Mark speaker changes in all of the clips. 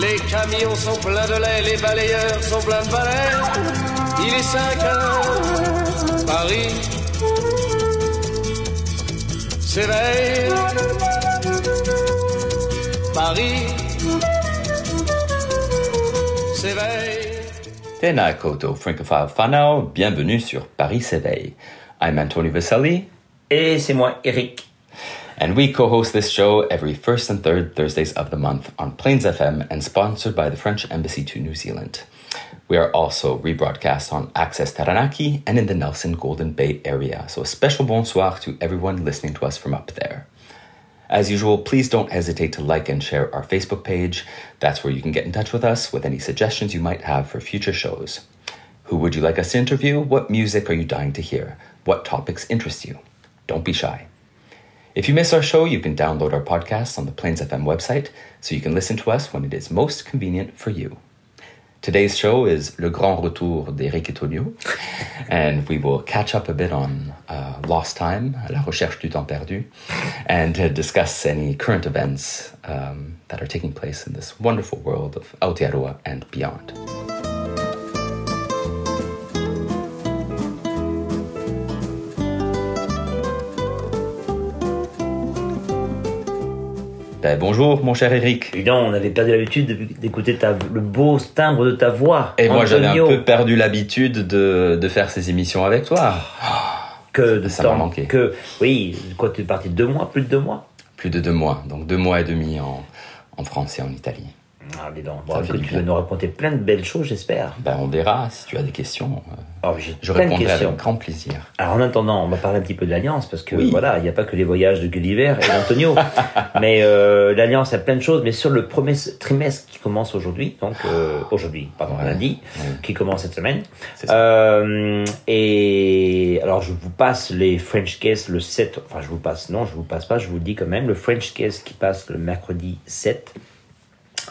Speaker 1: Les camions sont pleins de lait, les balayeurs sont pleins de balais. Il est 5 heures, Paris s'éveille. Paris s'éveille.
Speaker 2: Tēnā koutou francophile whanau, bienvenue sur Paris s'éveille. I'm Anthony Vaselli,
Speaker 3: Et c'est moi, Eric.
Speaker 2: And we co-host this show every first and third Thursdays of the month on Plains FM and sponsored by the French Embassy to New Zealand. We are also rebroadcast on Access Taranaki and in the Nelson Golden Bay area, so a special bonsoir to everyone listening to us from up there. As usual, please don't hesitate to like and share our Facebook page. That's where you can get in touch with us with any suggestions you might have for future shows. Who would you like us to interview? What music are you dying to hear? What topics interest you? Don't be shy. If you miss our show, you can download our podcast on the Plains FM website so you can listen to us when it is most convenient for you. Today's show is Le Grand Retour d'Eric et Tonio, and we will catch up a bit on uh, Lost Time, La Recherche du Temps Perdu, and uh, discuss any current events um, that are taking place in this wonderful world of Aotearoa and beyond. Ben, bonjour, mon cher Eric.
Speaker 3: Dis donc, on avait perdu l'habitude de- d'écouter le beau timbre de ta voix.
Speaker 2: Et moi, j'avais un peu perdu l'habitude de, de faire ces émissions avec toi.
Speaker 3: que de
Speaker 2: Ça
Speaker 3: temps,
Speaker 2: manqué.
Speaker 3: Que, oui, quoi, tu es parti deux mois, plus de deux mois?
Speaker 2: Plus de deux mois, donc deux mois et demi en, en France et en Italie.
Speaker 3: Ah, dis donc. Bon, écoute, tu vas nous raconter plein de belles choses, j'espère.
Speaker 2: Ben, on verra si tu as des questions. euh,
Speaker 3: Oh, j'ai
Speaker 2: Je
Speaker 3: plein de
Speaker 2: répondrai
Speaker 3: questions.
Speaker 2: avec grand plaisir.
Speaker 3: Alors en attendant, on va parler un petit peu de l'Alliance parce que
Speaker 2: Oui.
Speaker 3: voilà, il n'y a pas que les voyages de Gulliver et d'Antonio, mais euh, l'Alliance a plein de choses. Mais sur le premier trimestre qui commence aujourd'hui, donc euh, aujourd'hui, pardon,
Speaker 2: Ouais.
Speaker 3: lundi,
Speaker 2: Ouais.
Speaker 3: qui commence cette semaine.
Speaker 2: C'est ça.
Speaker 3: Euh, et alors je vous passe les French Case le 7, enfin je vous passe, non, je vous passe pas, je vous le dis quand même, le French Case qui passe le mercredi 7.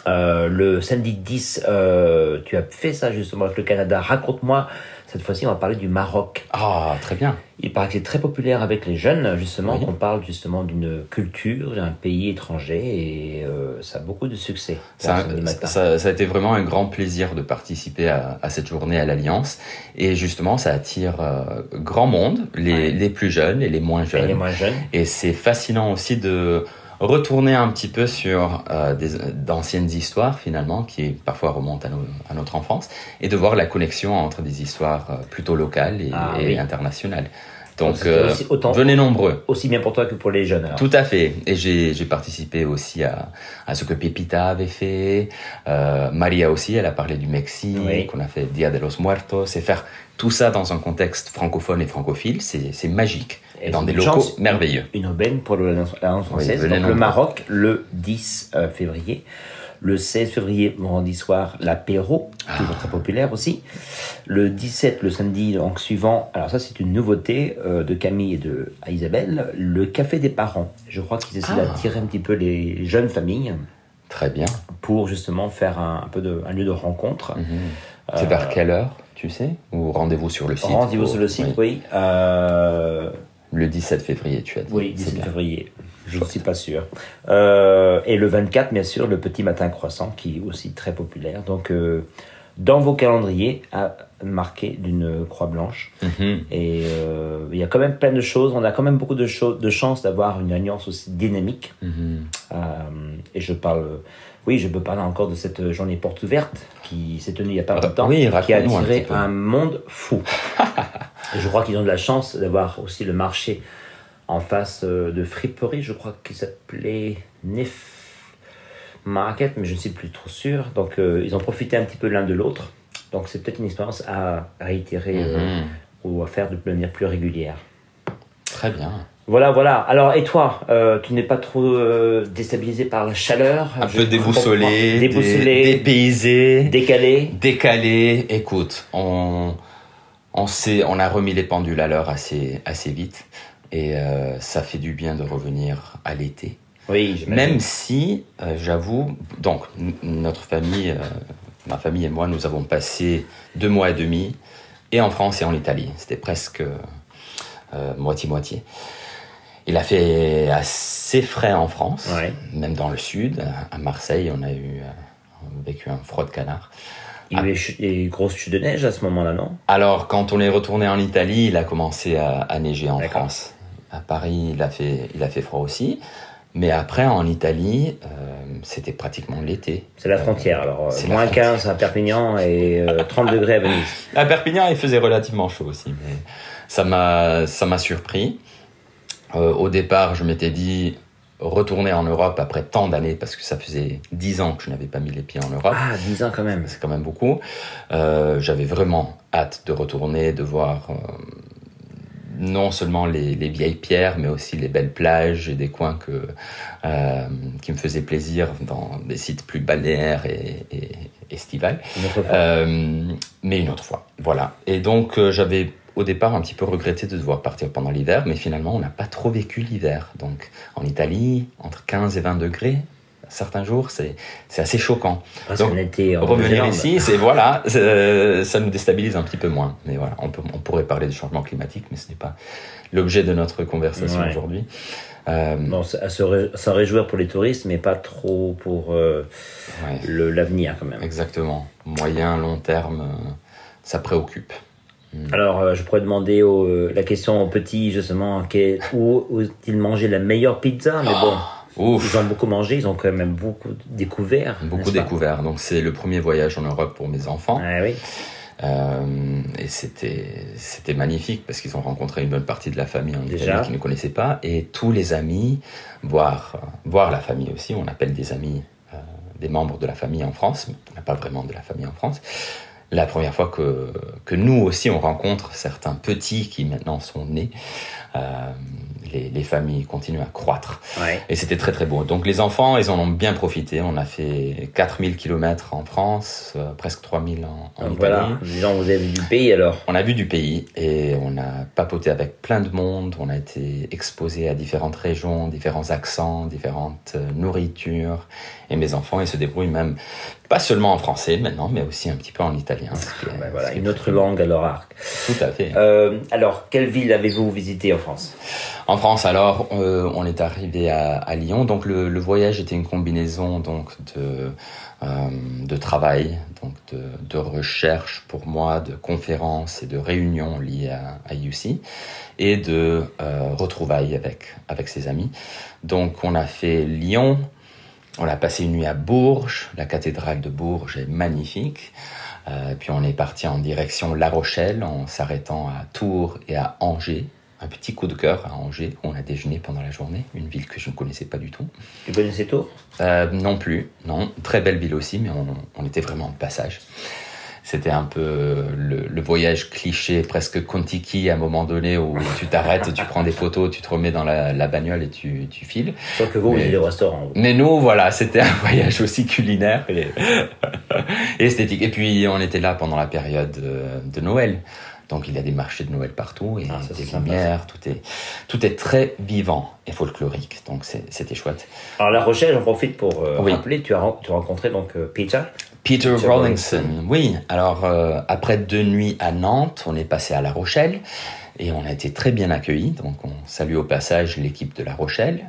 Speaker 3: Euh, le samedi 10, euh, tu as fait ça justement avec le Canada. Raconte-moi, cette fois-ci on va parler du Maroc.
Speaker 2: Ah, très bien.
Speaker 3: Il paraît que c'est très populaire avec les jeunes, justement,
Speaker 2: Oui.
Speaker 3: qu'on parle justement d'une culture, d'un pays étranger, et euh, ça a beaucoup de succès.
Speaker 2: Ça, ça- ça a été vraiment un grand plaisir de participer à, à cette journée à l'Alliance. Et justement, ça attire euh, grand monde, les,
Speaker 3: Ouais.
Speaker 2: les plus jeunes et les moins
Speaker 3: Et
Speaker 2: jeunes.
Speaker 3: les moins jeunes.
Speaker 2: Et c'est fascinant aussi de retourner un petit peu sur euh, d'anciennes histoires finalement qui parfois remontent à, nos- à notre enfance et de voir la connexion entre des histoires euh, plutôt locales et,
Speaker 3: Ah,
Speaker 2: et
Speaker 3: oui.
Speaker 2: internationales. Donc euh,
Speaker 3: aussi autant-
Speaker 2: venez nombreux.
Speaker 3: Aussi bien pour toi que pour les jeunes. alors.
Speaker 2: Tout à fait. Et j'ai participé aussi à, à ce que Pepita avait fait. Euh, Maria aussi, elle a parlé du Mexique.
Speaker 3: Oui.
Speaker 2: On a fait Dia de los Muertos. Et faire tout ça dans un contexte francophone et francophile, c'est magique. Et, dans des locaux
Speaker 3: chance.
Speaker 2: merveilleux.
Speaker 3: Une aubaine pour le- l'Alliance française. Donc, le. Maroc, le 10 euh, février. Le 16 février, vendredi soir, l'apéro,
Speaker 2: Ah.
Speaker 3: toujours très populaire aussi. Le 17, le samedi donc suivant, alors ça c'est une nouveauté euh, de Camille et de à Isabelle, le café des parents. Je crois qu'ils essaient
Speaker 2: Ah.
Speaker 3: d'attirer un petit peu les jeunes familles
Speaker 2: Très bien.
Speaker 3: pour justement faire un, un peu de, un lieu de rencontre.
Speaker 2: Mhm. C'est vers quelle heure, tu sais? Ou rendez-vous sur le site
Speaker 3: Rendez-vous
Speaker 2: ou-
Speaker 3: sur le site,
Speaker 2: oui.
Speaker 3: oui. Euh,
Speaker 2: Le 17 février, tu as dit.
Speaker 3: Oui,
Speaker 2: C'est
Speaker 3: 17
Speaker 2: bien.
Speaker 3: février. Je ne suis pas sûr. Euh, et le 24, bien sûr, le petit matin croissant, qui est aussi très populaire. Donc, euh, dans vos calendriers, à marquer d'une croix blanche.
Speaker 2: Mhm.
Speaker 3: Et euh, il y a quand même plein de choses. On a quand même beaucoup de, chances d'avoir une alliance aussi dynamique.
Speaker 2: Mhm.
Speaker 3: Et je parle, oui, je peux parler encore de cette journée porte ouverte qui s'est tenue il n'y a pas
Speaker 2: Ra-
Speaker 3: longtemps,
Speaker 2: oui,
Speaker 3: qui a
Speaker 2: un
Speaker 3: attiré
Speaker 2: peu.
Speaker 3: un monde fou. je crois qu'ils ont de la chance d'avoir aussi le marché en face euh, de friperie, je crois qu'il s'appelait Nef Market, mais je ne suis plus trop sûr. Donc euh, ils ont profité un petit peu l'un de l'autre. Donc c'est peut-être une expérience à réitérer euh,
Speaker 2: Mhm.
Speaker 3: ou à faire de manière plus régulière.
Speaker 2: Très bien.
Speaker 3: Voilà, voilà. Alors, et toi, euh, tu n'es pas trop euh, déstabilisé par la chaleur
Speaker 2: Un peu déboussolé,
Speaker 3: comprends.
Speaker 2: dé-
Speaker 3: déboussolé,
Speaker 2: dépaysé,
Speaker 3: décalé.
Speaker 2: décalé. Écoute, on, on, sait, on a remis les pendules à l'heure assez, assez vite. Et euh, ça fait du bien de revenir à l'été.
Speaker 3: Oui.
Speaker 2: Même si, j'avoue, donc notre famille, ma famille et moi, nous avons passé deux mois et demi, et en France et en Italie. C'était presque moitié-moitié. Il a fait assez frais en France,
Speaker 3: Ouais.
Speaker 2: même dans le sud. À Marseille, on a eu euh, on a vécu un froid de canard.
Speaker 3: Il y a eu des ch- des grosses chutes de neige à ce moment-là, non?
Speaker 2: Alors, quand on est retourné en Italie, il a commencé à, à neiger en. France. À Paris, il a fait, il a fait froid aussi. Mais après, en Italie, euh, c'était pratiquement l'été.
Speaker 3: C'est la frontière, alors. euh,
Speaker 2: c'est
Speaker 3: moins
Speaker 2: frontière.
Speaker 3: 15 à Perpignan et euh, 30 degrés à Venise.
Speaker 2: À Perpignan, il faisait relativement chaud aussi, mais ça m'a, ça m'a surpris. Euh, au départ, je m'étais dit retourner en Europe après tant d'années, parce que ça faisait 10 ans que je n'avais pas mis les pieds en Europe.
Speaker 3: Ah, 10 ans quand même.
Speaker 2: C'est quand même beaucoup. Euh, J'avais vraiment hâte de retourner, de voir euh, non seulement les, les vieilles pierres, mais aussi les belles plages et des coins que, euh, qui me faisaient plaisir dans des sites plus balnéaires et, et estivales.
Speaker 3: Une autre fois.
Speaker 2: Mais une autre fois, voilà. Et donc j'avais au départ un petit peu regretté de devoir partir pendant l'hiver, mais finalement on n'a pas trop vécu l'hiver. Donc en Italie, entre 15 et 20 degrés, certains jours, c'est c'est assez choquant.
Speaker 3: Parce
Speaker 2: donc,
Speaker 3: était en
Speaker 2: Revenir ici, c'est voilà, c'est- ça nous déstabilise un petit peu moins. Mais voilà, on, peut, on pourrait parler du changement climatique, mais ce n'est pas l'objet de notre conversation
Speaker 3: Ouais.
Speaker 2: aujourd'hui. Euh,
Speaker 3: Bon, à s'en réjouir pour les touristes, mais pas trop pour euh,
Speaker 2: ouais,
Speaker 3: le- l'avenir quand même.
Speaker 2: exactement. Moyen, long terme, euh, ça préoccupe.
Speaker 3: Alors, euh, je pourrais demander au- euh, la question aux petits, justement, où ont-ils mangé la meilleure pizza? Mais bon,
Speaker 2: Ouf.
Speaker 3: ils ont beaucoup mangé, ils ont quand même beaucoup découvert.
Speaker 2: Beaucoup découvert. Donc c'est le premier voyage en Europe pour mes enfants.
Speaker 3: Ah oui.
Speaker 2: Euh, et c'était c'était magnifique parce qu'ils ont rencontré une bonne partie de la famille en
Speaker 3: Déjà.
Speaker 2: Italie qu'ils ne connaissaient pas et tous les amis, voire voire la famille aussi. On appelle des amis des membres de la famille en France, mais on n'a pas vraiment de la famille en France. La première fois que nous aussi on rencontre certains petits qui maintenant sont nés, euh, les, les familles continuent à croître.
Speaker 3: Ouais.
Speaker 2: Et c'était très très beau. Donc les enfants, ils en ont bien profité. On a fait 4000 kilomètres en France, euh, presque 3000 en, en
Speaker 3: Donc
Speaker 2: Italie.
Speaker 3: voilà, disons, vous avez vu du pays alors.
Speaker 2: On a vu du pays et on a papoté avec plein de monde. On a été exposé à différentes régions, différents accents, différentes euh, nourritures. Et mes enfants, ils se débrouillent même pas seulement en français maintenant, mais aussi un petit peu en italien. est-
Speaker 3: Ben voilà, une autre langue à leur arc.
Speaker 2: Tout à fait.
Speaker 3: Euh, alors, quelle ville avez-vous visité en
Speaker 2: En France, alors, euh, on est arrivé à, Lyon. Donc, le, voyage était une combinaison donc de euh, de travail, donc de, de recherche pour moi, de conférences et de réunions liées à, à et de euh, retrouvailles avec avec ses amis. Donc, on a fait Lyon. On a passé une nuit à Bourges. La cathédrale de Bourges est magnifique. Puis on est parti en direction La Rochelle en s'arrêtant à Tours et à Angers. Un petit coup de cœur à Angers où on a déjeuné pendant la journée, une ville que je ne connaissais pas du tout.
Speaker 3: Tu connaissais Tours
Speaker 2: Euh, non plus, non. Très belle ville aussi, mais on, on était vraiment de passage. C'était un peu le, le voyage cliché, presque Kontiki à un moment donné où tu t'arrêtes, tu prends des photos, tu te remets dans la, la bagnole et tu, tu files.
Speaker 3: Sauf que vous, vous
Speaker 2: Mais-
Speaker 3: allez au restaurant.
Speaker 2: Mais nous, voilà, c'était un voyage aussi culinaire et, et esthétique. Et puis, on était là pendant la période euh, de Noël. Donc, il y a des marchés de Noël partout et
Speaker 3: Ah, ça,
Speaker 2: des lumières. Tout est, tout est très vivant et folklorique. Donc, c'était chouette.
Speaker 3: Alors, La Rochelle, j'en profite pour euh,
Speaker 2: Oui.
Speaker 3: rappeler, tu as, tu as rencontré donc euh, Peter.
Speaker 2: Peter,
Speaker 3: Peter
Speaker 2: Rawlinson. Oui, alors euh, après deux nuits à Nantes, on est passé à La Rochelle et on a été très bien accueillis. Donc on salue au passage l'équipe de La Rochelle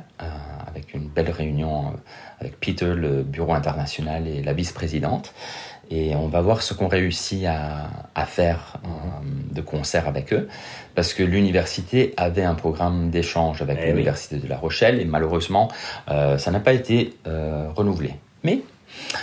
Speaker 2: avec une belle réunion avec Peter, le bureau international et la vice-présidente. Et on va voir ce qu'on réussit à, à faire euh, de concert avec eux, parce que l'université avait un programme d'échange avec
Speaker 3: Eh oui.
Speaker 2: l'université de La Rochelle, et malheureusement, euh, ça n'a pas été euh, renouvelé. Mais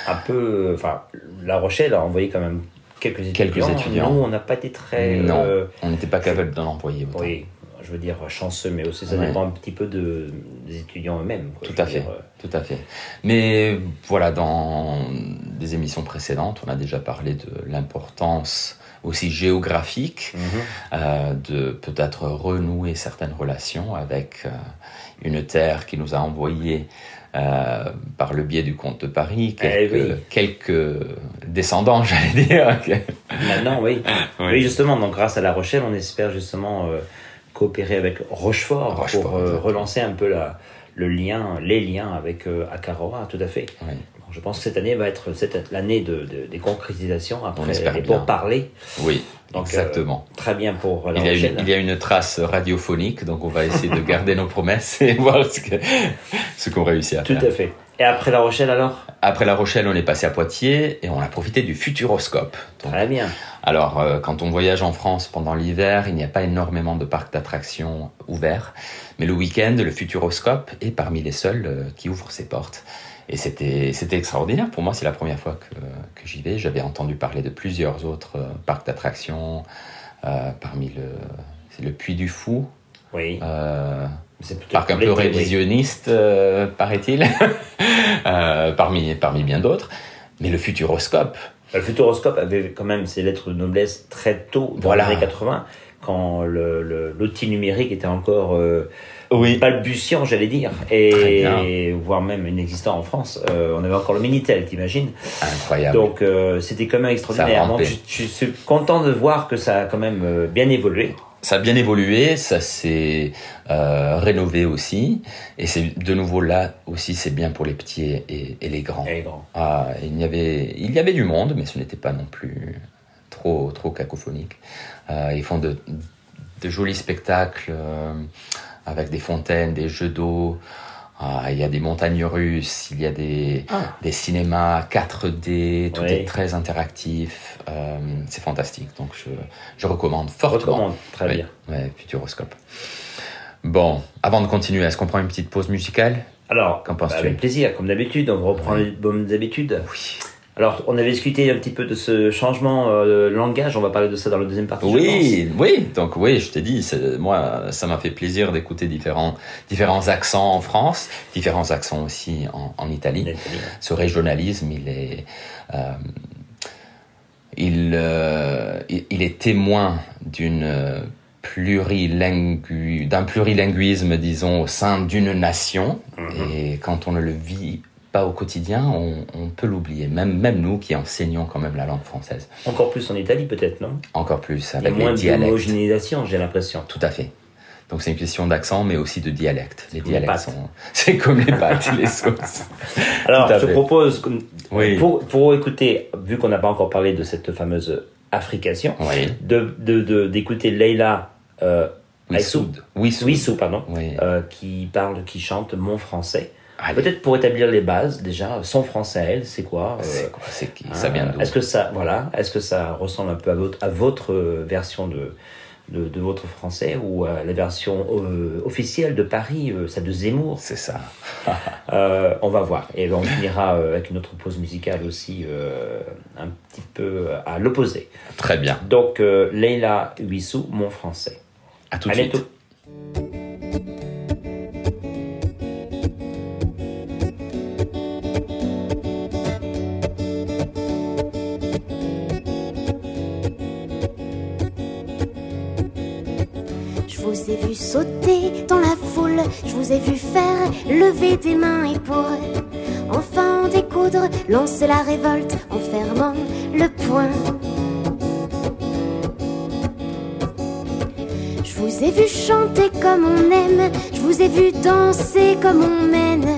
Speaker 3: Un peu. Enfin, La Rochelle a envoyé quand même quelques étudiants.
Speaker 2: Quelques étudiants.
Speaker 3: Nous, on n'a pas été très.
Speaker 2: Non,
Speaker 3: euh,
Speaker 2: on n'était pas capable d'en envoyer autant.
Speaker 3: oui, je veux dire chanceux, mais aussi ça
Speaker 2: Ouais.
Speaker 3: dépend un petit peu de, des étudiants eux-mêmes.
Speaker 2: Tout à fait,
Speaker 3: dire, euh,
Speaker 2: tout à fait. Mais voilà, dans des émissions précédentes, on a déjà parlé de l'importance aussi géographique,
Speaker 3: Mhm.
Speaker 2: euh, de peut-être renouer certaines relations avec euh, une terre qui nous a envoyé euh, par le biais du comte de Paris quelques,
Speaker 3: Eh oui.
Speaker 2: quelques descendants, j'allais dire.
Speaker 3: Maintenant, oui.
Speaker 2: Oui.
Speaker 3: Oui, justement, donc grâce à La Rochelle, on espère justement coopérer avec Rochefort,
Speaker 2: Rochefort,
Speaker 3: pour euh, relancer un peu la, le lien, les liens avec euh, Akaroa, tout à fait.
Speaker 2: Oui.
Speaker 3: Je pense que cette année va être l'année de, de- des concrétisations après les pourparlers.
Speaker 2: Oui,
Speaker 3: Donc,
Speaker 2: exactement.
Speaker 3: euh, très bien pour La
Speaker 2: Il y, a une, il y a une trace radiophonique, donc on va essayer de garder nos promesses et voir ce qu'on réussit à
Speaker 3: Tout
Speaker 2: faire.
Speaker 3: à fait. Et après La Rochelle alors?
Speaker 2: Après La Rochelle, on est passé à Poitiers et on a profité du Futuroscope. Donc,
Speaker 3: Très bien.
Speaker 2: alors, euh, quand on voyage en France pendant l'hiver, il n'y a pas énormément de parcs d'attractions ouverts. Mais le week-end, le Futuroscope est parmi les seuls euh, qui ouvrent ses portes. Et c'était extraordinaire. Pour moi, c'est la première fois que, que j'y vais. J'avais entendu parler de plusieurs autres euh, parcs d'attractions, parmi le, c'est le Puy du Fou,
Speaker 3: Oui. C'est plutôt
Speaker 2: parc un peu révisionniste, euh, paraît-il, euh, parmi, parmi bien d'autres. Mais le Futuroscope,
Speaker 3: Le Futuroscope avait quand même ses lettres de noblesse très tôt, dans
Speaker 2: Voilà.
Speaker 3: les années 80, quand le- le- l'outil numérique était encore euh,
Speaker 2: oui,
Speaker 3: balbutiant, j'allais dire, et voire même inexistant en France. Euh, on avait encore le Minitel, t'imagines?
Speaker 2: Incroyable.
Speaker 3: Donc euh, c'était quand même extraordinaire. Donc, je, je suis content de voir que ça a quand même bien évolué.
Speaker 2: Ça a bien évolué, ça s'est euh, rénové aussi, et c'est de nouveau là aussi c'est bien pour les petits et, et les grands.
Speaker 3: Et.
Speaker 2: Ah, il y avait il y avait du monde, mais ce n'était pas non plus trop trop cacophonique. Euh, ils font de, de jolis spectacles euh, avec des fontaines, des jeux d'eau. Ah, il y a des montagnes russes, il y a des,
Speaker 3: Ah.
Speaker 2: des cinémas 4D, tout
Speaker 3: Oui.
Speaker 2: est très interactif. euh, c'est fantastique, donc je, je recommande fortement.
Speaker 3: Recommande, très
Speaker 2: Oui,
Speaker 3: bien.
Speaker 2: ouais, Futuroscope. Bon, avant de continuer, est-ce qu'on prend une petite pause musicale?
Speaker 3: Alors,
Speaker 2: Qu'en penses-tu?
Speaker 3: avec plaisir, comme d'habitude, on reprend les bonnes habitudes.
Speaker 2: Oui.
Speaker 3: Alors, on avait discuté un petit peu de ce changement euh, de langage, on va parler de ça dans le deuxième partie.
Speaker 2: Oui, oui, donc oui, je t'ai dit, moi, ça m'a fait plaisir d'écouter différents, différents accents en France, différents accents aussi en, en Italie. Ce régionalisme, il est, euh, il, euh, il, il est témoin d'une plurilingu, d'un plurilinguisme, disons, au sein d'une nation. Et quand on ne le vit pas au quotidien, on, on peut l'oublier. Même, même nous qui enseignons quand même la langue française.
Speaker 3: Encore plus en Italie, peut-être, non?
Speaker 2: Encore plus
Speaker 3: Il y a
Speaker 2: avec les
Speaker 3: moins
Speaker 2: dialectes.
Speaker 3: d'homogénéisation, j'ai l'impression.
Speaker 2: Tout à fait. Donc c'est une question d'accent, mais aussi de dialecte. Les dialectes sont, c'est comme les pâtes, les sauces.
Speaker 3: Alors, je propose,
Speaker 2: Oui.
Speaker 3: pour, pour écouter, vu qu'on n'a pas encore parlé de cette fameuse africation,
Speaker 2: Oui.
Speaker 3: de de- de- d'écouter Leila euh. Wissou, pardon,
Speaker 2: Oui.
Speaker 3: euh, qui parle, qui chante mon français.
Speaker 2: Allez.
Speaker 3: Peut-être pour établir les bases, déjà, son français à elle, c'est quoi euh,
Speaker 2: C'est quoi C'est qui
Speaker 3: hein,
Speaker 2: Ça vient d'où
Speaker 3: Est-ce que ça, voilà, est-ce que ça ressemble un peu à votre, à votre euh, version de, de, de votre français ou à la version euh, officielle de Paris, euh, celle de Zemmour?
Speaker 2: C'est ça.
Speaker 3: On va voir. Et on finira avec une autre pause musicale aussi, un petit peu à l'opposé.
Speaker 2: Très bien.
Speaker 3: Donc, Leila Wissou, mon français.
Speaker 2: À tout de suite.
Speaker 3: bientôt.
Speaker 4: Je vous ai vu faire lever des mains et pour enfin en découdre, lancer la révolte en fermant le poing. Je vous ai vu chanter comme on aime, je vous ai vu danser comme on mène,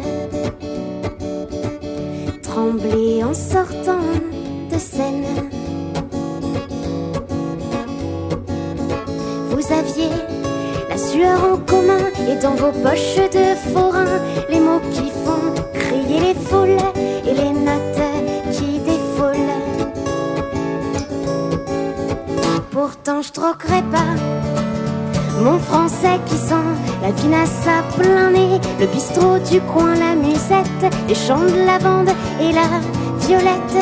Speaker 4: trembler en sortant de scène. Vous aviez la sueur en commun et dans vos poches de forain les mots qui font crier les foules et les notes qui défoulent. Pourtant je troquerai pas mon français qui sent la vinasse à plein nez, le bistrot du coin, la musette, les champs de lavande et la violette.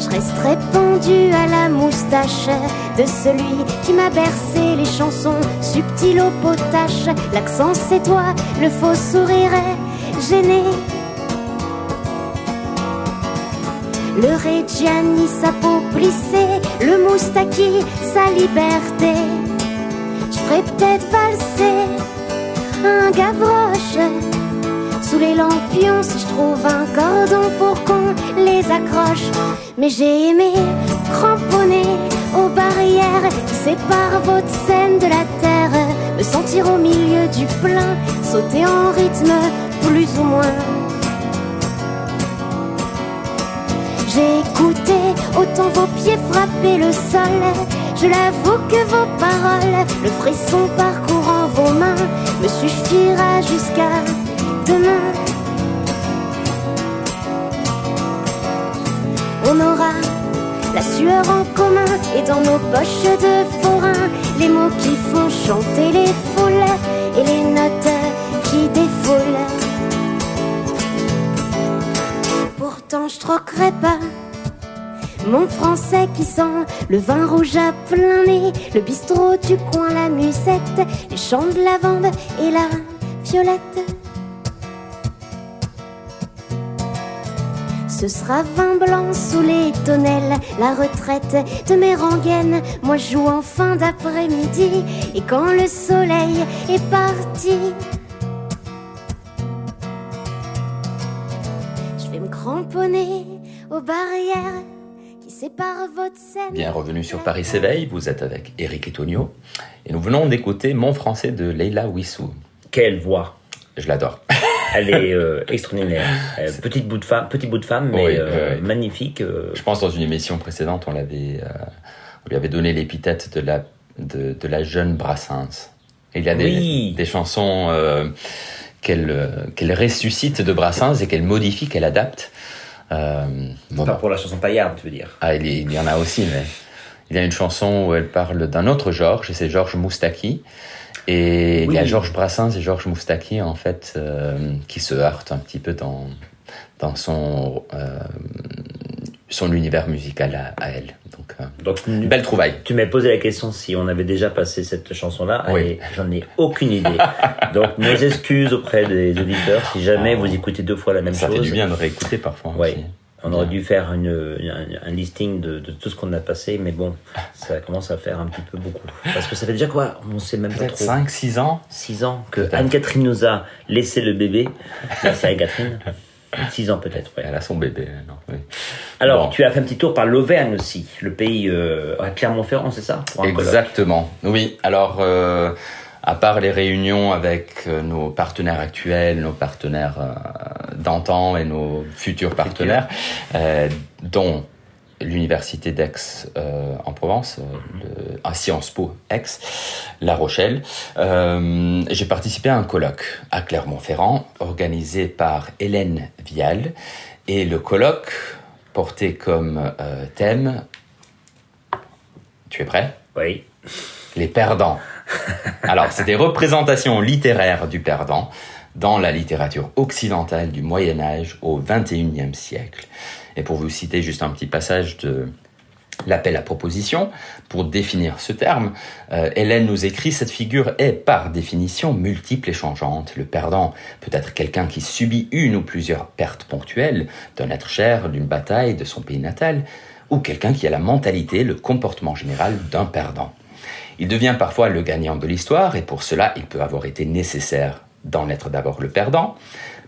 Speaker 4: Je resterai pendu à la moustache de celui qui m'a bercé les chansons subtiles au potache. L'accent c'est toi, le faux sourire est gêné. le Reggiani sa peau plissée, le Moustaki sa liberté. Je ferais peut-être valser un Gavroche sous les lampions si je trouve un cordon pour qu'on les accroche. Mais j'ai aimé cramponner aux barrières qui séparent votre scène de la terre, me sentir au milieu du plein, sauter en rythme plus ou moins. J'ai écouté autant vos pieds frapper le sol. Je l'avoue que vos paroles, le frisson parcourant vos mains, me suffira jusqu'à demain. On aura la sueur en commun et dans nos poches de forain, les mots qui font chanter les foules et les notes qui défoulent. Pourtant, je troquerai pas mon français qui sent le vin rouge à plein nez, le bistrot du coin, la musette, les champs de lavande et la violette. Ce sera vin blanc sous les tonnelles, la retraite de mes rengaines. Moi je joue en fin d'après-midi et quand le soleil est parti, je vais me cramponner aux barrières qui séparent votre scène.
Speaker 2: Bien revenu sur Paris s'éveille, vous êtes avec Eric et Tonio et nous venons d'écouter Mon français de Leila Wissou.
Speaker 3: Quelle voix
Speaker 2: Je l'adore.
Speaker 3: Elle est euh, extraordinaire. Euh, petite bout de femme, petit bout de femme, mais
Speaker 2: Oui,
Speaker 3: euh,
Speaker 2: oui,
Speaker 3: magnifique.
Speaker 2: Je pense dans une émission précédente, on l'avait, on lui avait donné l'épithète de la de, de la jeune Brassens. Et il y a des,
Speaker 3: Oui.
Speaker 2: des chansons qu'elle qu'elle ressuscite de Brassens et qu'elle modifie, qu'elle adapte. Bon,
Speaker 3: Pas pour la chanson paillarde, tu veux dire.
Speaker 2: Ah, il, y- il y en a aussi, mais il y a une chanson où elle parle d'un autre Georges, et c'est Georges Moustaki. Et il y a. Georges Brassens et Georges Moustaki, en fait, euh, qui se heurtent un petit peu dans, dans son, euh, son univers musical à, à elle. Donc, euh,
Speaker 3: Donc,
Speaker 2: une belle trouvaille.
Speaker 3: tu m'as posé la question si on avait déjà passé cette chanson-là,
Speaker 2: Oui.
Speaker 3: et j'en ai aucune idée. Donc, nos excuses auprès des auditeurs si jamais vous écoutez deux fois la même
Speaker 2: Ça
Speaker 3: chose.
Speaker 2: fait du bien de réécouter parfois
Speaker 3: Ouais.
Speaker 2: aussi.
Speaker 3: On aurait dû faire une, un, un listing de, de tout ce qu'on a passé, mais bon, ça commence à faire un petit peu beaucoup. Parce que ça fait déjà quoi? On sait même pas trop.
Speaker 2: 5, 6 ans?
Speaker 3: 6 ans que. Anne-Catherine nous a laissé le bébé. Là, c'est Anne-Catherine. 6 ans peut-être, ouais.
Speaker 2: Elle a son bébé. non, oui.
Speaker 3: Alors,
Speaker 2: Bon.
Speaker 3: tu as fait un petit tour par l'Auvergne aussi, le pays euh, à Clermont-Ferrand, c'est ça?
Speaker 2: Exactement. Oui. Alors, euh, à part les réunions avec euh, nos partenaires actuels, nos partenaires euh, d'antan et nos futurs partenaires, euh, dont l'université d'Aix euh, en Provence, euh, le, à Sciences Po Aix, La Rochelle. Euh, J'ai participé à un colloque à Clermont-Ferrand organisé par Hélène Vial et le colloque portait comme thème. Tu es prêt?
Speaker 3: Oui.
Speaker 2: les perdants. Alors, c'est des représentations littéraires du perdant dans la littérature occidentale du Moyen Âge au XXIe siècle. Et pour vous citer juste un petit passage de l'appel à proposition, pour définir ce terme, euh, Hélène nous écrit Cette figure est par définition multiple et changeante. Le perdant peut être quelqu'un qui subit une ou plusieurs pertes ponctuelles d'un être cher, d'une bataille, de son pays natal, ou quelqu'un qui a la mentalité, le comportement général d'un perdant. Il devient parfois le gagnant de l'histoire et pour cela il peut avoir été nécessaire d'en être d'abord le perdant.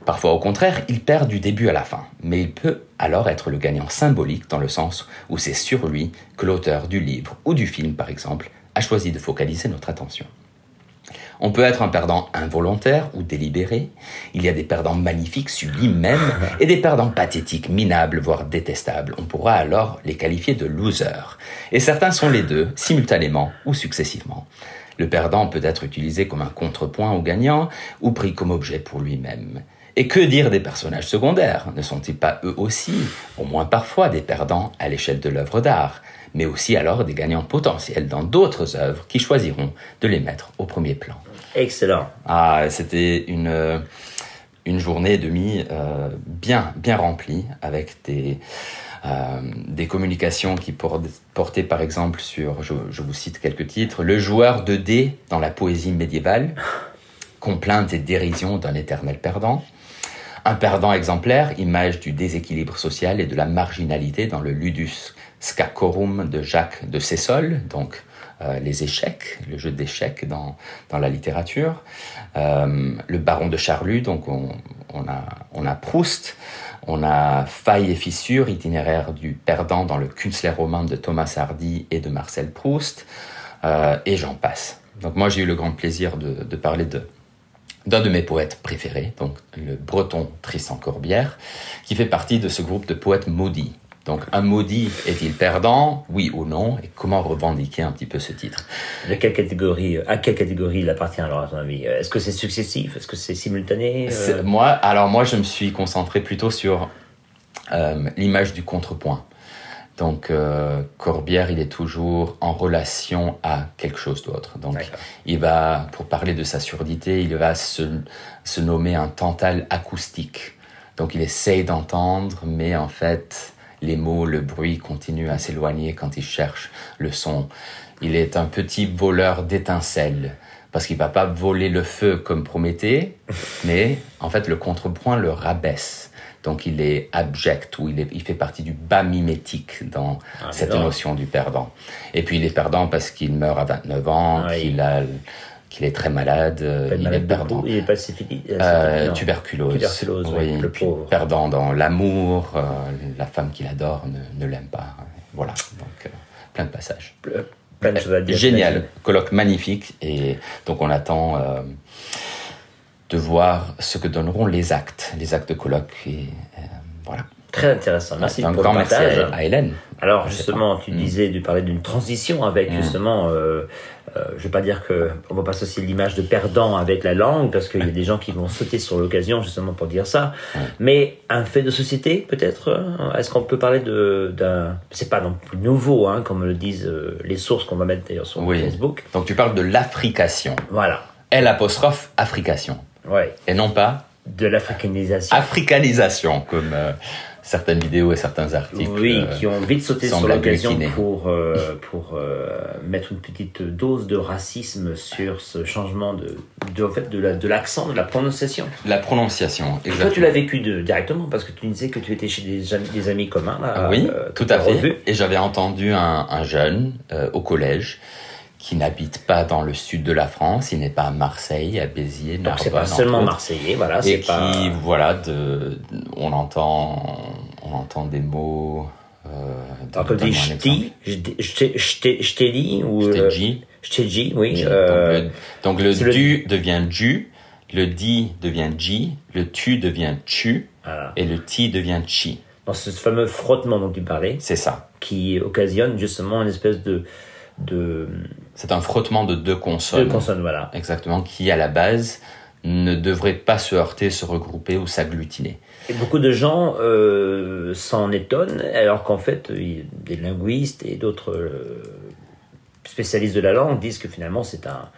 Speaker 2: Parfois au contraire, il perd du début à la fin, mais il peut alors être le gagnant symbolique dans le sens où c'est sur lui que l'auteur du livre ou du film par exemple a choisi de focaliser notre attention. On peut être un perdant involontaire ou délibéré. Il y a des perdants magnifiques, sublimes même, et des perdants pathétiques, minables, voire détestables. On pourra alors les qualifier de losers. Et certains sont les deux, simultanément ou successivement. Le perdant peut être utilisé comme un contrepoint au gagnant ou pris comme objet pour lui-même. Et que dire des personnages secondaires? Ne sont-ils pas eux aussi, au moins parfois, des perdants à l'échelle de l'œuvre d'art, mais aussi alors des gagnants potentiels dans d'autres œuvres qui choisiront de les mettre au premier plan
Speaker 3: Excellent.
Speaker 2: ah, c'était une, euh, une journée et demie euh, bien, bien remplie avec des, euh, des communications qui por- portaient par exemple sur, je, je vous cite quelques titres, le joueur de dés dans la poésie médiévale, complainte et dérision d'un éternel perdant, Un perdant exemplaire, image du déséquilibre social et de la marginalité dans le ludus scacorum de Jacques de Sessol, donc euh, les échecs, le jeu d'échecs dans, dans la littérature. Euh, le baron de Charlus, donc on, a, on a Proust. On a Faille et fissure, itinéraire du perdant dans le Künstlerroman de Thomas Hardy et de Marcel Proust. Euh, et j'en passe. Donc moi j'ai eu le grand plaisir de, de parler de d'un de mes poètes préférés, donc le breton Tristan Corbière, qui fait partie de ce groupe de poètes maudits. Donc, un maudit est-il perdant, oui ou non? Et comment revendiquer un petit peu ce titre?
Speaker 3: De quelle catégorie, à quelle catégorie il appartient alors à ton avis? Est-ce que c'est successif? Est-ce que c'est simultané
Speaker 2: C'est- Moi, alors moi, je me suis concentré plutôt sur euh, l'image du contrepoint. Donc, euh, Corbière, il est toujours en relation à quelque chose d'autre. Donc, il va, pour parler de sa surdité, il va se, se nommer un tantal acoustique. Donc, il essaye d'entendre, mais en fait, les mots, le bruit continuent à s'éloigner quand il cherche le son. Il est un petit voleur d'étincelles. Parce qu'il va pas voler le feu comme Prométhée, mais en fait, le contrepoint le rabaisse. Donc, il est abject, ou il, est, il fait partie du bas mimétique dans
Speaker 3: Ah,
Speaker 2: cette notion du perdant. Et puis, il est perdant parce qu'il meurt à 29 ans,
Speaker 3: Ah
Speaker 2: qu'il a, qu'il est très malade, euh, il est
Speaker 3: malade
Speaker 2: perdant.
Speaker 3: Il est syphilis
Speaker 2: Euh,
Speaker 3: non.
Speaker 2: tuberculose.
Speaker 3: Tuberculose, oui, le
Speaker 2: puis
Speaker 3: pauvre.
Speaker 2: Perdant dans l'amour, euh, la femme qu'il adore ne, ne l'aime pas. Voilà, donc euh, plein de passages.
Speaker 3: Ple- Plein de choses à dire.
Speaker 2: Génial, colloque magnifique et donc on attend euh, de voir ce que donneront les actes, les actes de colloque et euh, voilà.
Speaker 3: Très intéressant. Merci
Speaker 2: un
Speaker 3: pour
Speaker 2: grand
Speaker 3: le
Speaker 2: merci
Speaker 3: partage.
Speaker 2: à, à Hélène.
Speaker 3: Alors justement, tu disais de parler d'une transition avec
Speaker 2: Mm.
Speaker 3: justement, euh, euh, je vais pas dire que on va pas associer l'image de perdant avec la langue parce qu'il y a des gens qui vont sauter sur l'occasion justement pour dire ça. Mais un fait de société peut-être. euh, Est-ce qu'on peut parler de d'un, c'est pas non plus nouveau hein, comme le disent les sources qu'on va mettre d'ailleurs sur
Speaker 2: Oui.
Speaker 3: Facebook.
Speaker 2: Donc tu parles de l'africation,
Speaker 3: Voilà.
Speaker 2: L apostrophe africation
Speaker 3: Ouais.
Speaker 2: et non pas
Speaker 3: De l'africanisation.
Speaker 2: africanisation comme euh, certaines vidéos et certains articles.
Speaker 3: Oui,
Speaker 2: euh,
Speaker 3: qui ont vite sauté sur l'occasion pour, euh, pour euh, mettre une petite dose de racisme sur ce changement de, de, en fait, de, la, de l'accent, de la prononciation.
Speaker 2: La prononciation,
Speaker 3: Et toi, tu l'as vécu de, directement parce que tu disais que tu étais chez des, amis- des amis communs. Là,
Speaker 2: oui, tout à fait.
Speaker 3: revu.
Speaker 2: Et j'avais entendu un, un jeune au collège qui n'habite pas dans le sud de la France, il n'est pas à Marseille, à Béziers,
Speaker 3: Donc c'est
Speaker 2: Narbonne,
Speaker 3: pas seulement
Speaker 2: autres,
Speaker 3: marseillais, voilà,
Speaker 2: et qui,
Speaker 3: pas.
Speaker 2: voilà, de, on entend, on entend des mots. Euh, donne-moi
Speaker 3: des ch'tis, j't'ai- j't'ai- j't'ai j't'ai dit ou.
Speaker 2: Je t'ai
Speaker 3: euh,
Speaker 2: dit.
Speaker 3: j't'ai dit, oui. Euh,
Speaker 2: donc le, donc du devient du, le di devient ji, le tu devient tu,
Speaker 3: voilà.
Speaker 2: et le ti devient chi.
Speaker 3: Dans ce fameux frottement dont tu parlais,
Speaker 2: C'est ça.
Speaker 3: qui occasionne justement une espèce de. de,
Speaker 2: C'est un frottement de deux consonnes.
Speaker 3: de consonnes, voilà.
Speaker 2: Exactement, qui à la base ne devrait pas se heurter, se regrouper ou s'agglutiner.
Speaker 3: Et beaucoup de gens euh, s'en étonnent, alors qu'en fait, des linguistes et d'autres euh, spécialistes de la langue disent que finalement c'est un,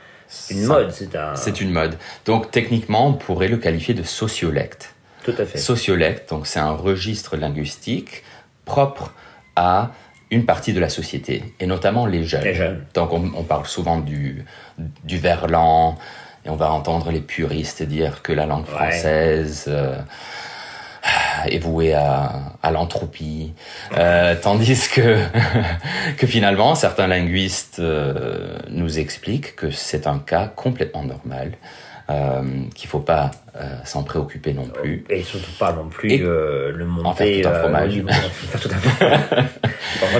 Speaker 3: une
Speaker 2: Ça-
Speaker 3: mode, c'est un.
Speaker 2: C'est une mode. Donc techniquement, on pourrait le qualifier de sociolecte.
Speaker 3: Tout à fait.
Speaker 2: Sociolecte, donc c'est un registre linguistique propre à une partie de la société, et notamment les jeunes.
Speaker 3: Les jeunes.
Speaker 2: Donc on, on parle souvent du, du verlan, et on va entendre les puristes dire que la langue
Speaker 3: Ouais.
Speaker 2: française euh, est vouée à, à l'entropie, Euh, tandis que, que finalement certains linguistes euh, nous expliquent que c'est un cas complètement normal, euh, qu'il faut pas euh, s'en préoccuper non plus.
Speaker 3: Et surtout pas non plus
Speaker 2: Et
Speaker 3: euh, le monter
Speaker 2: en faire tout un
Speaker 3: euh,
Speaker 2: fromage.
Speaker 3: au niveau- faire tout un fromage.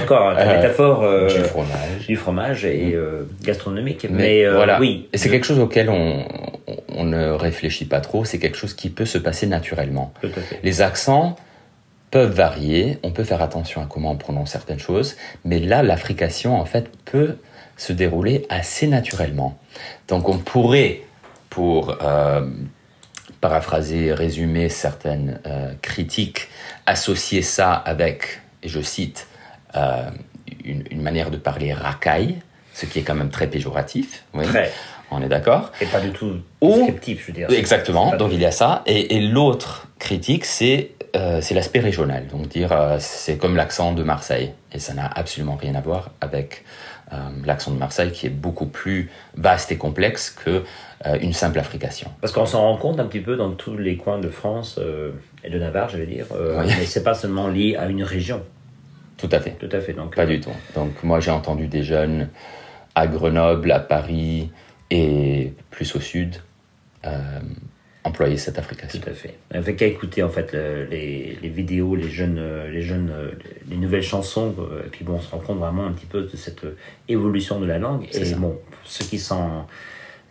Speaker 3: Encore, ta
Speaker 2: Euh,
Speaker 3: métaphore
Speaker 2: du fromage.
Speaker 3: du fromage est euh, gastronomique. Mais,
Speaker 2: Mais, voilà.
Speaker 3: oui.
Speaker 2: Et c'est quelque chose auquel on, on ne réfléchit pas trop. C'est quelque chose qui peut se passer naturellement.
Speaker 3: Tout à fait.
Speaker 2: Les accents peuvent varier. On peut faire attention à comment on prononce certaines choses. Mais là, l'affrication, en fait, peut se dérouler assez naturellement. Donc, on pourrait, pour euh, paraphraser, résumer certaines euh, critiques, associer ça avec, et je cite, euh, une, une manière de parler racaille, ce qui est quand même très péjoratif. Oui,
Speaker 3: Très.
Speaker 2: On est d'accord
Speaker 3: Et pas du tout
Speaker 2: Ou-
Speaker 3: descriptif, je veux dire.
Speaker 2: Exactement, donc il y a ça. Et, et l'autre critique, c'est euh, c'est l'aspect régional. Donc dire euh, c'est comme l'accent de Marseille. Et ça n'a absolument rien à voir avec l'accent de Marseille qui est beaucoup plus vaste et complexe que une simple affrication.
Speaker 3: Parce qu'on s'en rend compte un petit peu dans tous les coins de France et de Navarre, je vais dire, mais c'est pas seulement lié à une région.
Speaker 2: Tout à fait.
Speaker 3: Tout à fait. Donc,
Speaker 2: pas du tout. Donc moi j'ai entendu des jeunes à Grenoble, à Paris et plus au sud employer cette affrication.
Speaker 3: Tout à fait. Avec à écouter en fait les, les, vidéos, les jeunes, les jeunes, les nouvelles chansons, et puis bon, on se rend compte vraiment un petit peu de cette évolution de la langue. Et bon, ceux qui sont,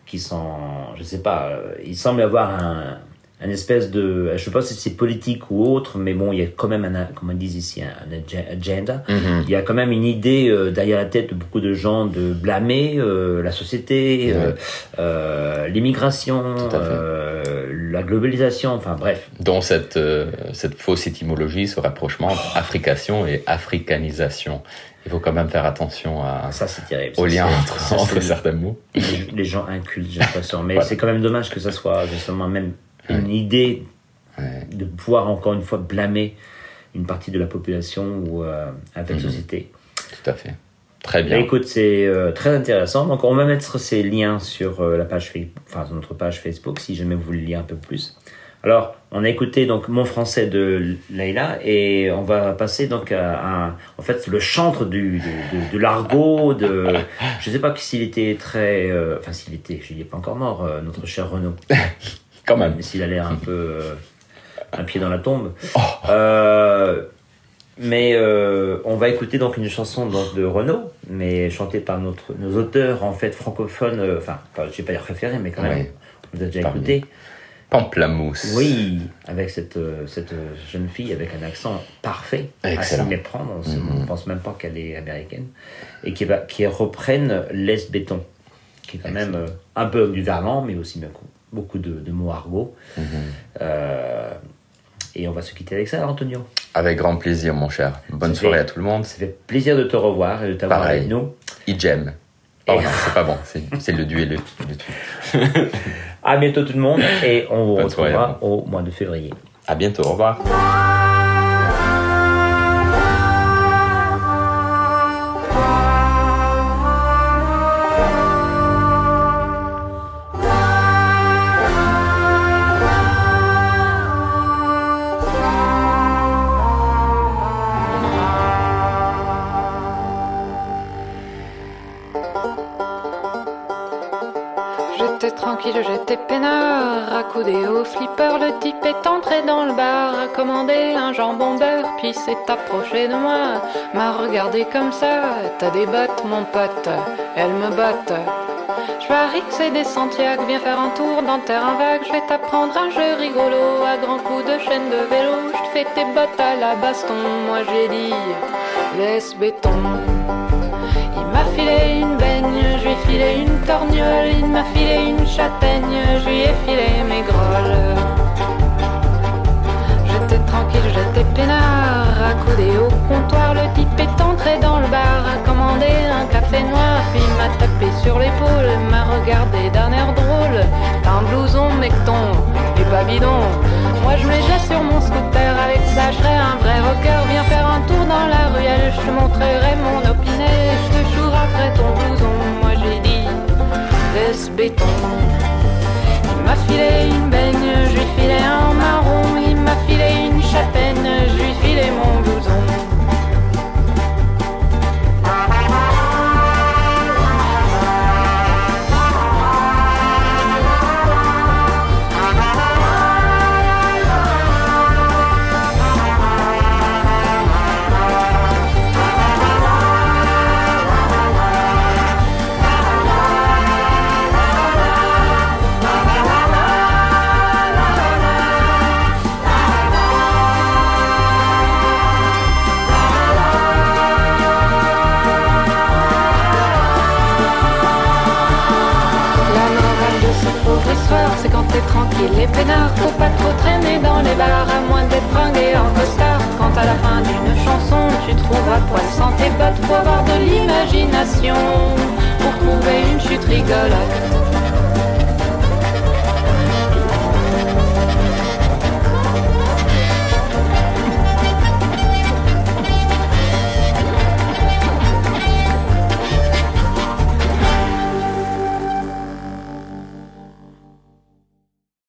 Speaker 3: qui sont, je sais pas, il semble avoir un, un espèce de, je sais pas si c'est politique ou autre, mais bon, il y a quand même un, comme on dit ici, un agenda.
Speaker 2: Mhm.
Speaker 3: Il y a quand même une idée euh, derrière la tête de beaucoup de gens de blâmer euh, la société, euh, l'immigration, la globalisation, enfin bref.
Speaker 2: Dont cette, cette fausse étymologie, ce rapprochement entre africation et africanisation. Il faut quand même faire attention à,
Speaker 3: ça, terrible.
Speaker 2: au lien entre, entre certains mots.
Speaker 3: Les, gens incultes, j'ai l'impression. Mais c'est quand même dommage que ça soit justement même une idée de pouvoir encore une fois blâmer une partie de la population ou euh, avec mhm. société.
Speaker 2: Tout à fait. Très bien.
Speaker 3: écoute, c'est euh, très intéressant. Donc, on va mettre ces liens sur euh, la page, enfin, sur notre page Facebook, si jamais vous voulez lire un peu plus. Alors, on a écouté donc Mon français de Leïla et on va passer donc à, en fait le chantre du, de, de, l'argot. De, je sais pas s'il était très, enfin s'il était, je n'est pas encore mort, notre cher Renaud.
Speaker 2: Quand même.
Speaker 3: S'il a l'air un peu euh, un pied dans la tombe. Oh. Euh, mais euh, on va écouter donc une chanson de Renaud, mais chantée par notre, nos auteurs en fait francophones. enfin, je vais pas dire préférés, mais quand même, on vous a déjà écouté.
Speaker 2: Pamplamousse.
Speaker 3: Oui, avec cette, cette jeune fille avec un accent parfait,
Speaker 2: Excellent. à s'y
Speaker 3: méprendre. On ne mhm. pense même pas qu'elle est américaine. Et qui, va, qui reprennent Les Béton, qui est quand même un peu du verlan, mais aussi bien beaucoup de, mots argot. Mhm. Euh, et on va se quitter avec ça, Antonio.
Speaker 2: Avec grand plaisir, mon cher. Bonne soirée à tout le monde.
Speaker 3: Ça fait plaisir de te revoir et de t'avoir avec nous.
Speaker 2: Idem. Oh non, c'est pas bon, c'est le duel. Le,
Speaker 3: à bientôt tout le monde et on vous retrouvera au mois de février.
Speaker 2: À bientôt, au revoir.
Speaker 5: J'étais peinard, accoudé au flipper, le type est entré dans le bar, a commandé un jambon beurre, puis s'est approché de moi, m'a regardé comme ça, t'as des bottes mon pote, elles me botte. Je vais c'est des Santiago, viens faire un tour dans terrain vague, je vais t'apprendre un jeu rigolo, à grands coups de chaîne de vélo, je te fais tes bottes à la baston, moi j'ai dit, laisse béton. Il m'a filé une baigne, je lui ai filé une torgnole, il m'a filé une châtaigne, lui ai filé mes grolles. J'étais tranquille, j'étais peinard, accoudé au comptoir, le type est entré dans le bar, a commandé un café noir, puis m'a tapé sur l'épaule, m'a regardé d'un air drôle, t'as un blouson mecton, et pas bidon. Moi je voulais déjà sur mon scooter, avec ça je un vrai rocker, viens faire un tour dans la ruelle, je te montrerai mon opinet, je te chouerai ton blouson, Il m'a filé une baigne, je lui filé un marron, il m'a filé une châtaigne, je lui filé mon blouson.